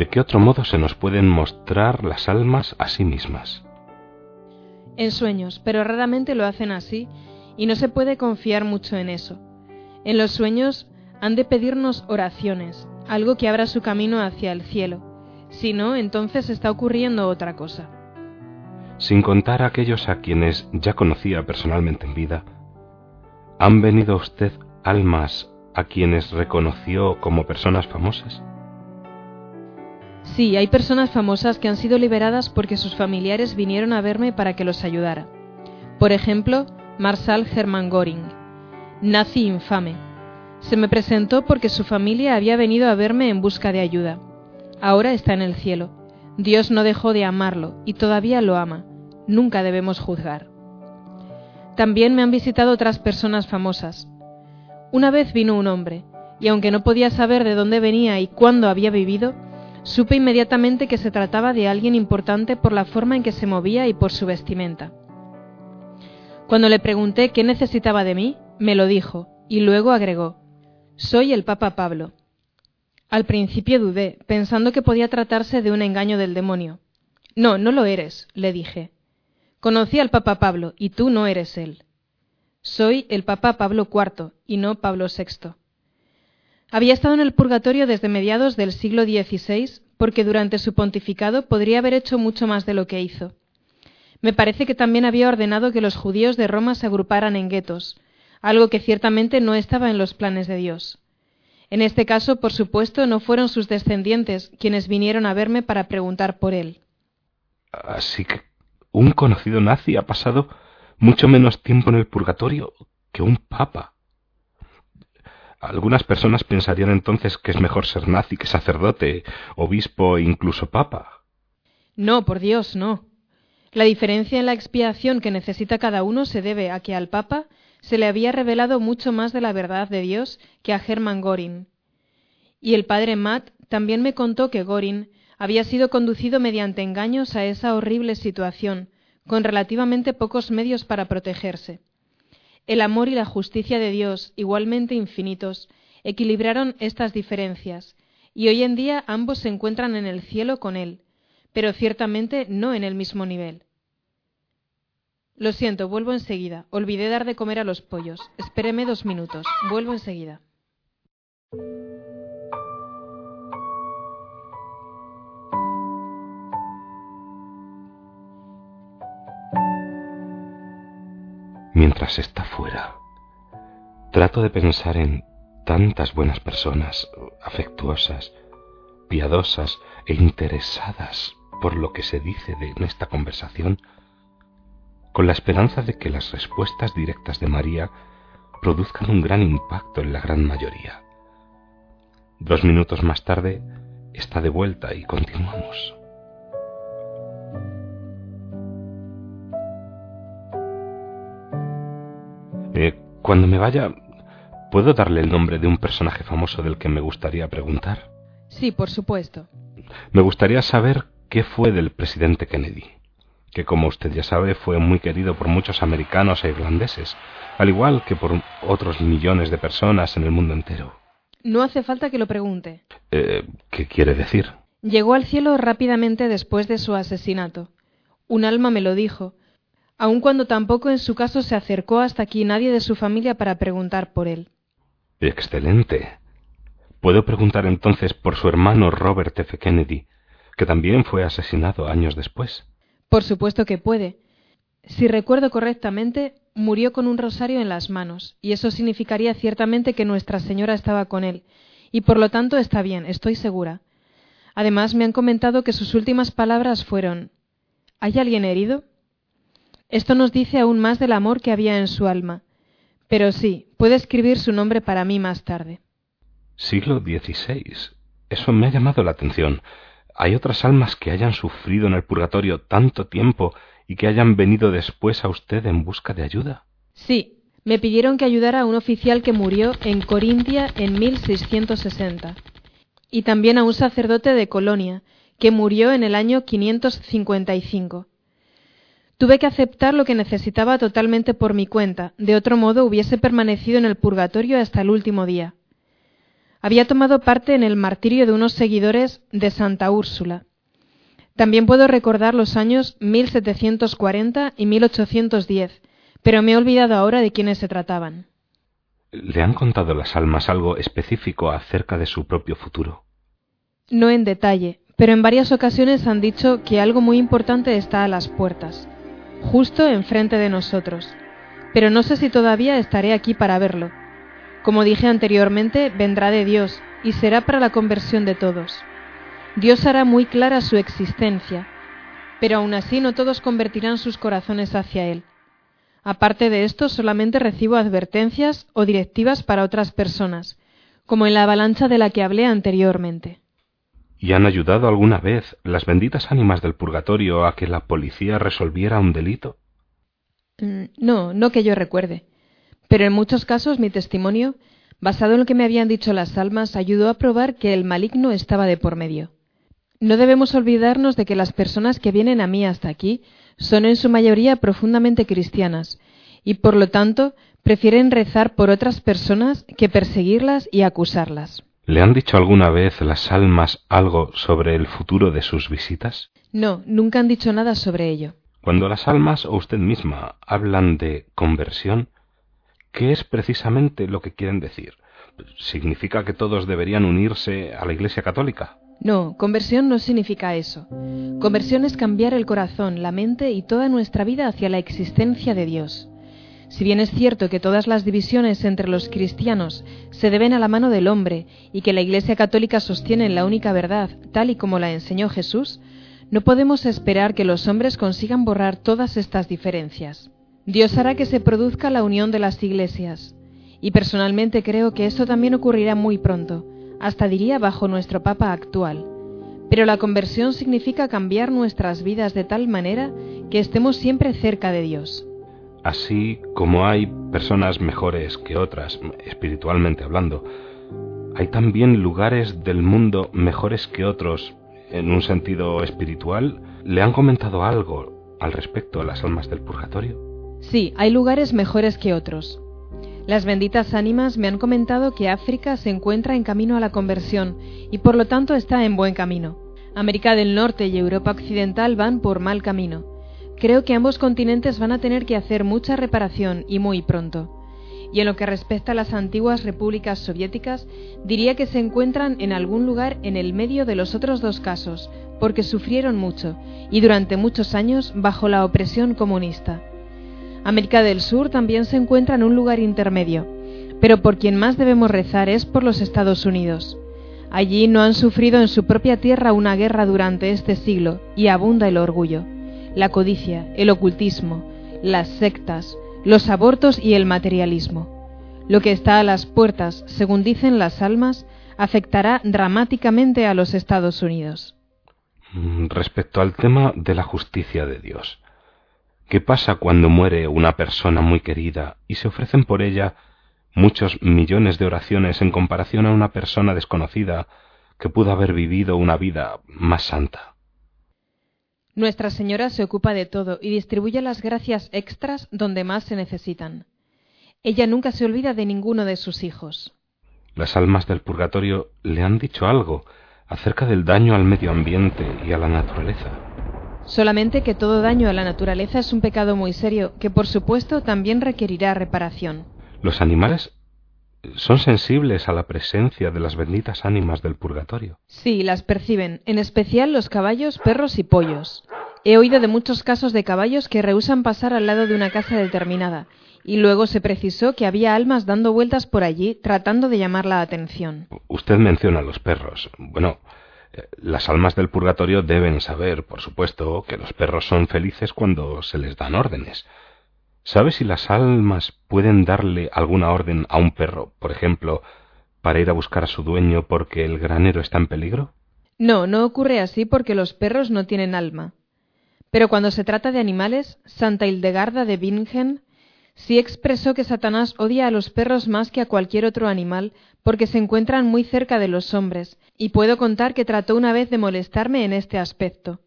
¿De qué otro modo se nos pueden mostrar las almas a sí mismas? En sueños, pero raramente lo hacen así, y no se puede confiar mucho en eso. En los sueños han de pedirnos oraciones, algo que abra su camino hacia el cielo. Si no, entonces está ocurriendo otra cosa. Sin contar a aquellos a quienes ya conocía personalmente en vida, ¿han venido a usted almas a quienes reconoció como personas famosas? Sí, hay personas famosas que han sido liberadas porque sus familiares vinieron a verme para que los ayudara. Por ejemplo, Marshal Hermann Göring, nazi infame. Se me presentó porque su familia había venido a verme en busca de ayuda. Ahora está en el cielo. Dios no dejó de amarlo y todavía lo ama. Nunca debemos juzgar. También me han visitado otras personas famosas. Una vez vino un hombre, y aunque no podía saber de dónde venía y cuándo había vivido, Supe inmediatamente que se trataba de alguien importante por la forma en que se movía y por su vestimenta. Cuando le pregunté qué necesitaba de mí, me lo dijo, y luego agregó Soy el Papa Pablo. Al principio dudé, pensando que podía tratarse de un engaño del demonio. No, no lo eres, le dije. Conocí al Papa Pablo, y tú no eres él. Soy el Papa Pablo IV, y no Pablo VI. Había estado en el purgatorio desde mediados del siglo XVI porque durante su pontificado podría haber hecho mucho más de lo que hizo. Me parece que también había ordenado que los judíos de Roma se agruparan en guetos, algo que ciertamente no estaba en los planes de Dios. En este caso, por supuesto, no fueron sus descendientes quienes vinieron a verme para preguntar por él. Así que un conocido nazi ha pasado mucho menos tiempo en el purgatorio que un papa. Algunas personas pensarían entonces que es mejor ser nazi que sacerdote, obispo e incluso papa. No, por Dios, no. La diferencia en la expiación que necesita cada uno se debe a que al papa se le había revelado mucho más de la verdad de Dios que a Hermann Göring. Y el padre Matt también me contó que Göring había sido conducido mediante engaños a esa horrible situación, con relativamente pocos medios para protegerse. El amor y la justicia de Dios, igualmente infinitos, equilibraron estas diferencias, y hoy en día ambos se encuentran en el cielo con Él, pero ciertamente no en el mismo nivel. Lo siento, vuelvo enseguida. Olvidé dar de comer a los pollos. Espéreme dos minutos. Vuelvo enseguida. Mientras está fuera. Trato de pensar en tantas buenas personas, afectuosas, piadosas e interesadas por lo que se dice de, en esta conversación, con la esperanza de que las respuestas directas de María produzcan un gran impacto en la gran mayoría. Dos minutos más tarde está de vuelta y continuamos. Eh, cuando me vaya, ¿puedo darle el nombre de un personaje famoso del que me gustaría preguntar? Sí, por supuesto. Me gustaría saber qué fue del presidente Kennedy, que como usted ya sabe fue muy querido por muchos americanos e irlandeses, al igual que por otros millones de personas en el mundo entero. No hace falta que lo pregunte. Eh, ¿Qué quiere decir? Llegó al cielo rápidamente después de su asesinato. Un alma me lo dijo, aun cuando tampoco en su caso se acercó hasta aquí nadie de su familia para preguntar por él. Excelente. ¿Puedo preguntar entonces por su hermano Robert F. Kennedy, que también fue asesinado años después? Por supuesto que puede. Si recuerdo correctamente, murió con un rosario en las manos, y eso significaría ciertamente que Nuestra Señora estaba con él, y por lo tanto está bien, estoy segura. Además, me han comentado que sus últimas palabras fueron ¿Hay alguien herido? Esto nos dice aún más del amor que había en su alma. Pero sí, puede escribir su nombre para mí más tarde. Siglo XVI. Eso me ha llamado la atención. ¿Hay otras almas que hayan sufrido en el purgatorio tanto tiempo y que hayan venido después a usted en busca de ayuda? Sí, me pidieron que ayudara a un oficial que murió en Corintia en 1660 y también a un sacerdote de Colonia que murió en el año 555. Tuve que aceptar lo que necesitaba totalmente por mi cuenta, de otro modo hubiese permanecido en el purgatorio hasta el último día. Había tomado parte en el martirio de unos seguidores de Santa Úrsula. También puedo recordar los años 1740 y 1810, pero me he olvidado ahora de quiénes se trataban. ¿Le han contado las almas algo específico acerca de su propio futuro? No en detalle, pero en varias ocasiones han dicho que algo muy importante está a las puertas, justo enfrente de nosotros. Pero no sé si todavía estaré aquí para verlo. Como dije anteriormente, vendrá de Dios y será para la conversión de todos. Dios hará muy clara su existencia, pero aún así no todos convertirán sus corazones hacia Él. Aparte de esto, solamente recibo advertencias o directivas para otras personas, como en la avalancha de la que hablé anteriormente. ¿Y han ayudado alguna vez las benditas ánimas del purgatorio a que la policía resolviera un delito? Mm, no, no que yo recuerde. Pero en muchos casos mi testimonio, basado en lo que me habían dicho las almas, ayudó a probar que el maligno estaba de por medio. No debemos olvidarnos de que las personas que vienen a mí hasta aquí son en su mayoría profundamente cristianas y por lo tanto prefieren rezar por otras personas que perseguirlas y acusarlas. ¿Le han dicho alguna vez las almas algo sobre el futuro de sus visitas? No, nunca han dicho nada sobre ello. Cuando las almas o usted misma hablan de conversión, ¿qué es precisamente lo que quieren decir? ¿Significa que todos deberían unirse a la Iglesia Católica? No, conversión no significa eso. Conversión es cambiar el corazón, la mente y toda nuestra vida hacia la existencia de Dios. Si bien es cierto que todas las divisiones entre los cristianos se deben a la mano del hombre y que la Iglesia Católica sostiene la única verdad, tal y como la enseñó Jesús, no podemos esperar que los hombres consigan borrar todas estas diferencias. Dios hará que se produzca la unión de las iglesias, y personalmente creo que eso también ocurrirá muy pronto, hasta diría bajo nuestro Papa actual. Pero la conversión significa cambiar nuestras vidas de tal manera que estemos siempre cerca de Dios. Así como hay personas mejores que otras, espiritualmente hablando, hay también lugares del mundo mejores que otros en un sentido espiritual. ¿Le han comentado algo al respecto a las almas del purgatorio? Sí, hay lugares mejores que otros. Las benditas ánimas me han comentado que África se encuentra en camino a la conversión y por lo tanto está en buen camino. América del Norte y Europa Occidental van por mal camino. Creo que ambos continentes van a tener que hacer mucha reparación y muy pronto. Y en lo que respecta a las antiguas repúblicas soviéticas, diría que se encuentran en algún lugar en el medio de los otros dos casos, porque sufrieron mucho y durante muchos años bajo la opresión comunista. América del Sur también se encuentra en un lugar intermedio, pero por quien más debemos rezar es por los Estados Unidos. Allí no han sufrido en su propia tierra una guerra durante este siglo y abunda el orgullo, la codicia, el ocultismo, las sectas, los abortos y el materialismo. Lo que está a las puertas, según dicen las almas, afectará dramáticamente a los Estados Unidos. Mm, respecto al tema de la justicia de Dios, ¿Qué pasa cuando muere una persona muy querida y se ofrecen por ella muchos millones de oraciones en comparación a una persona desconocida que pudo haber vivido una vida más santa? Nuestra Señora se ocupa de todo y distribuye las gracias extras donde más se necesitan. Ella nunca se olvida de ninguno de sus hijos. Las almas del purgatorio le han dicho algo acerca del daño al medio ambiente y a la naturaleza. Solamente que todo daño a la naturaleza es un pecado muy serio, que por supuesto también requerirá reparación. Los animales son sensibles a la presencia de las benditas ánimas del purgatorio. Sí, las perciben, en especial los caballos, perros y pollos. He oído de muchos casos de caballos que rehusan pasar al lado de una casa determinada, y luego se precisó que había almas dando vueltas por allí tratando de llamar la atención. Usted menciona a los perros. Bueno, Eh, las almas del purgatorio deben saber, por supuesto, que los perros son felices cuando se les dan órdenes. ¿Sabe si las almas pueden darle alguna orden a un perro, por ejemplo, para ir a buscar a su dueño porque el granero está en peligro? No, no ocurre así porque los perros no tienen alma. Pero cuando se trata de animales, Santa Hildegarda de Bingen sí expresó que Satanás odia a los perros más que a cualquier otro animal porque se encuentran muy cerca de los hombres, y puedo contar que trató una vez de molestarme en este aspecto.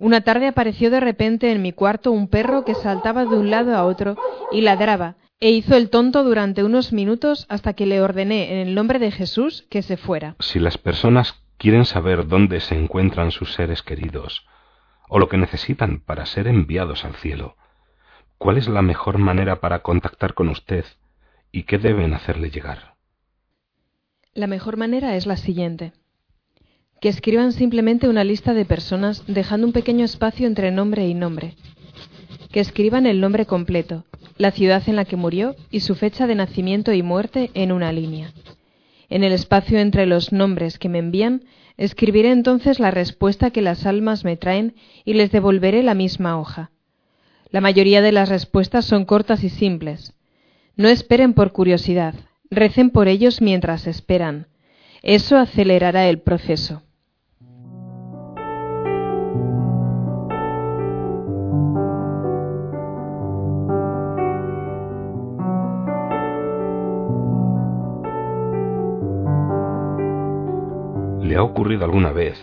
Una tarde apareció de repente en mi cuarto un perro que saltaba de un lado a otro y ladraba, e hizo el tonto durante unos minutos hasta que le ordené en el nombre de Jesús que se fuera. Si las personas quieren saber dónde se encuentran sus seres queridos, o lo que necesitan para ser enviados al cielo, ¿cuál es la mejor manera para contactar con usted y qué deben hacerle llegar? La mejor manera es la siguiente. Que escriban simplemente una lista de personas dejando un pequeño espacio entre nombre y nombre. Que escriban el nombre completo, la ciudad en la que murió y su fecha de nacimiento y muerte en una línea. En el espacio entre los nombres que me envían, escribiré entonces la respuesta que las almas me traen y les devolveré la misma hoja. La mayoría de las respuestas son cortas y simples. No esperen por curiosidad, Recen por ellos mientras esperan. Eso acelerará el proceso. ¿Le ha ocurrido alguna vez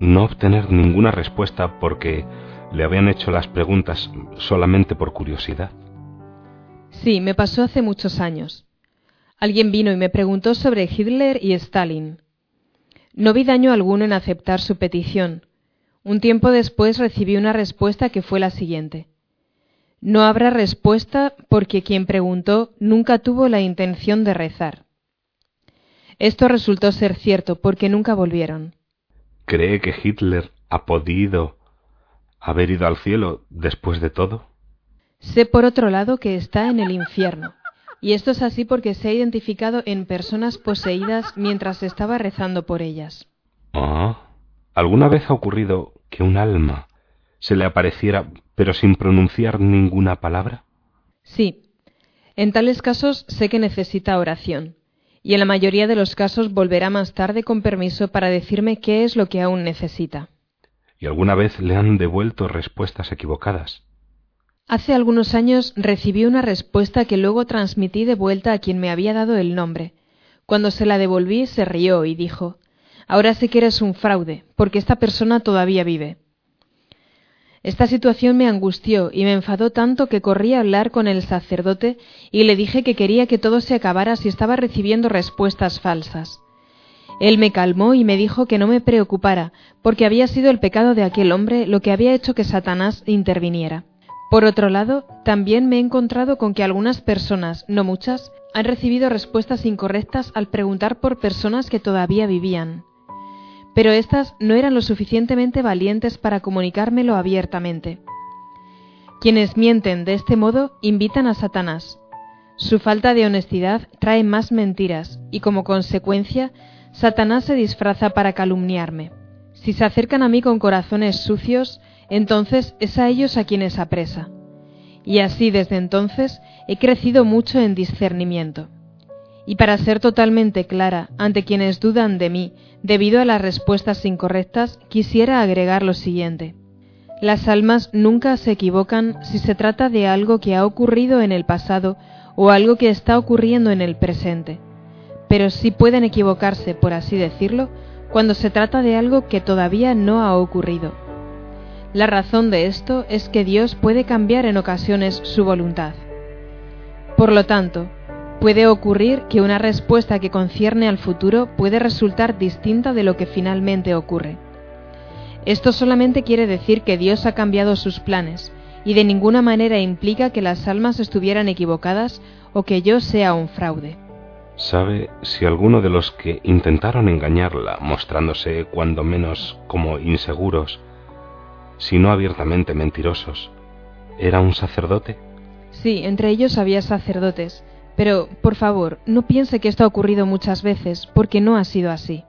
no obtener ninguna respuesta porque le habían hecho las preguntas solamente por curiosidad? Sí, me pasó hace muchos años. Alguien vino y me preguntó sobre Hitler y Stalin. No vi daño alguno en aceptar su petición. Un tiempo después recibí una respuesta que fue la siguiente. No habrá respuesta porque quien preguntó nunca tuvo la intención de rezar. Esto resultó ser cierto porque nunca volvieron. ¿Cree que Hitler ha podido haber ido al cielo después de todo? Sé por otro lado que está en el infierno. Y esto es así porque se ha identificado en personas poseídas mientras estaba rezando por ellas. Ah, ¿alguna vez ha ocurrido que un alma se le apareciera pero sin pronunciar ninguna palabra? Sí. En tales casos sé que necesita oración, y en la mayoría de los casos volverá más tarde con permiso para decirme qué es lo que aún necesita. ¿Y alguna vez le han devuelto respuestas equivocadas? Hace algunos años recibí una respuesta que luego transmití de vuelta a quien me había dado el nombre. Cuando se la devolví se rió y dijo Ahora sé que eres un fraude, porque esta persona todavía vive. Esta situación me angustió y me enfadó tanto que corrí a hablar con el sacerdote y le dije que quería que todo se acabara si estaba recibiendo respuestas falsas. Él me calmó y me dijo que no me preocupara, porque había sido el pecado de aquel hombre lo que había hecho que Satanás interviniera. Por otro lado, también me he encontrado con que algunas personas, no muchas, han recibido respuestas incorrectas al preguntar por personas que todavía vivían. Pero éstas no eran lo suficientemente valientes para comunicármelo abiertamente. Quienes mienten de este modo invitan a Satanás. Su falta de honestidad trae más mentiras y como consecuencia Satanás se disfraza para calumniarme. Si se acercan a mí con corazones sucios, entonces es a ellos a quienes apresa. Y así desde entonces he crecido mucho en discernimiento. Y para ser totalmente clara ante quienes dudan de mí debido a las respuestas incorrectas, quisiera agregar lo siguiente. Las almas nunca se equivocan si se trata de algo que ha ocurrido en el pasado o algo que está ocurriendo en el presente, pero sí pueden equivocarse, por así decirlo, cuando se trata de algo que todavía no ha ocurrido la razón de esto es que Dios puede cambiar en ocasiones su voluntad. Por lo tanto, puede ocurrir que una respuesta que concierne al futuro puede resultar distinta de lo que finalmente ocurre. Esto solamente quiere decir que Dios ha cambiado sus planes y de ninguna manera implica que las almas estuvieran equivocadas o que yo sea un fraude. ¿Sabe si alguno de los que intentaron engañarla, mostrándose cuando menos como inseguros, si no abiertamente mentirosos. ¿Era un sacerdote? Sí, entre ellos había sacerdotes. Pero, por favor, no piense que esto ha ocurrido muchas veces, porque no ha sido así.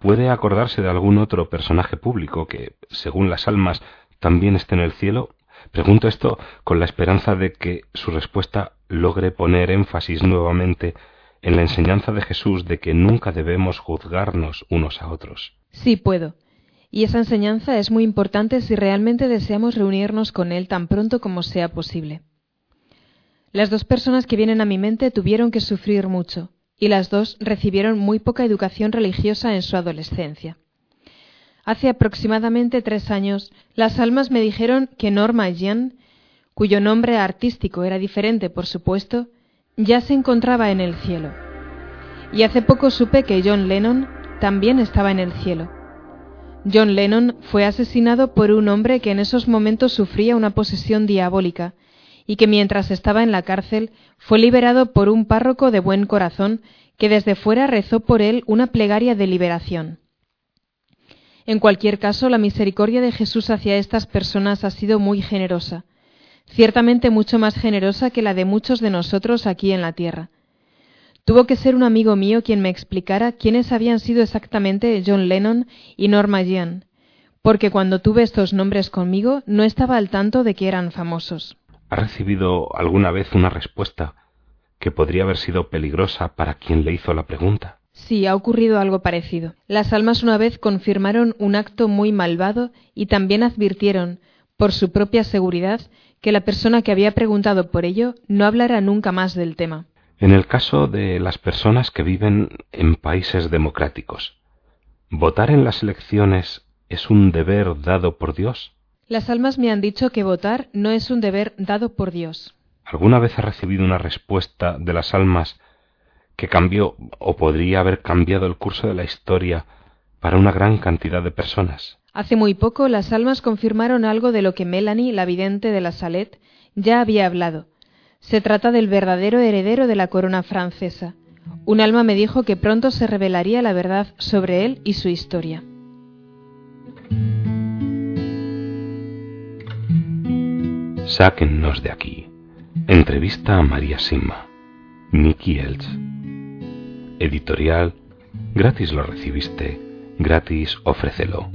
¿Puede acordarse de algún otro personaje público que, según las almas, también esté en el cielo? Pregunto esto con la esperanza de que su respuesta logre poner énfasis nuevamente en la enseñanza de Jesús de que nunca debemos juzgarnos unos a otros. Sí puedo. Y esa enseñanza es muy importante si realmente deseamos reunirnos con Él tan pronto como sea posible. Las dos personas que vienen a mi mente tuvieron que sufrir mucho, y las dos recibieron muy poca educación religiosa en su adolescencia. Hace aproximadamente tres años, las almas me dijeron que Norma Jean, cuyo nombre artístico era diferente, por supuesto, ya se encontraba en el cielo. Y hace poco supe que John Lennon también estaba en el cielo. John Lennon fue asesinado por un hombre que en esos momentos sufría una posesión diabólica y que mientras estaba en la cárcel fue liberado por un párroco de buen corazón que desde fuera rezó por él una plegaria de liberación. En cualquier caso, la misericordia de Jesús hacia estas personas ha sido muy generosa, ciertamente mucho más generosa que la de muchos de nosotros aquí en la tierra. Tuvo que ser un amigo mío quien me explicara quiénes habían sido exactamente John Lennon y Norma Jean, porque cuando tuve estos nombres conmigo no estaba al tanto de que eran famosos. ¿Ha recibido alguna vez una respuesta que podría haber sido peligrosa para quien le hizo la pregunta? Sí, ha ocurrido algo parecido. Las almas una vez confirmaron un acto muy malvado y también advirtieron, por su propia seguridad, que la persona que había preguntado por ello no hablara nunca más del tema. En el caso de las personas que viven en países democráticos, ¿votar en las elecciones es un deber dado por Dios? Las almas me han dicho que votar no es un deber dado por Dios. ¿Alguna vez ha recibido una respuesta de las almas que cambió o podría haber cambiado el curso de la historia para una gran cantidad de personas? Hace muy poco las almas confirmaron algo de lo que Melanie, la vidente de la Salet, ya había hablado. Se trata del verdadero heredero de la corona francesa. Un alma me dijo que pronto se revelaría la verdad sobre él y su historia. Sáquennos de aquí. Entrevista a María Sima. Nicky Elch. Editorial. Gratis lo recibiste. Gratis ofrécelo.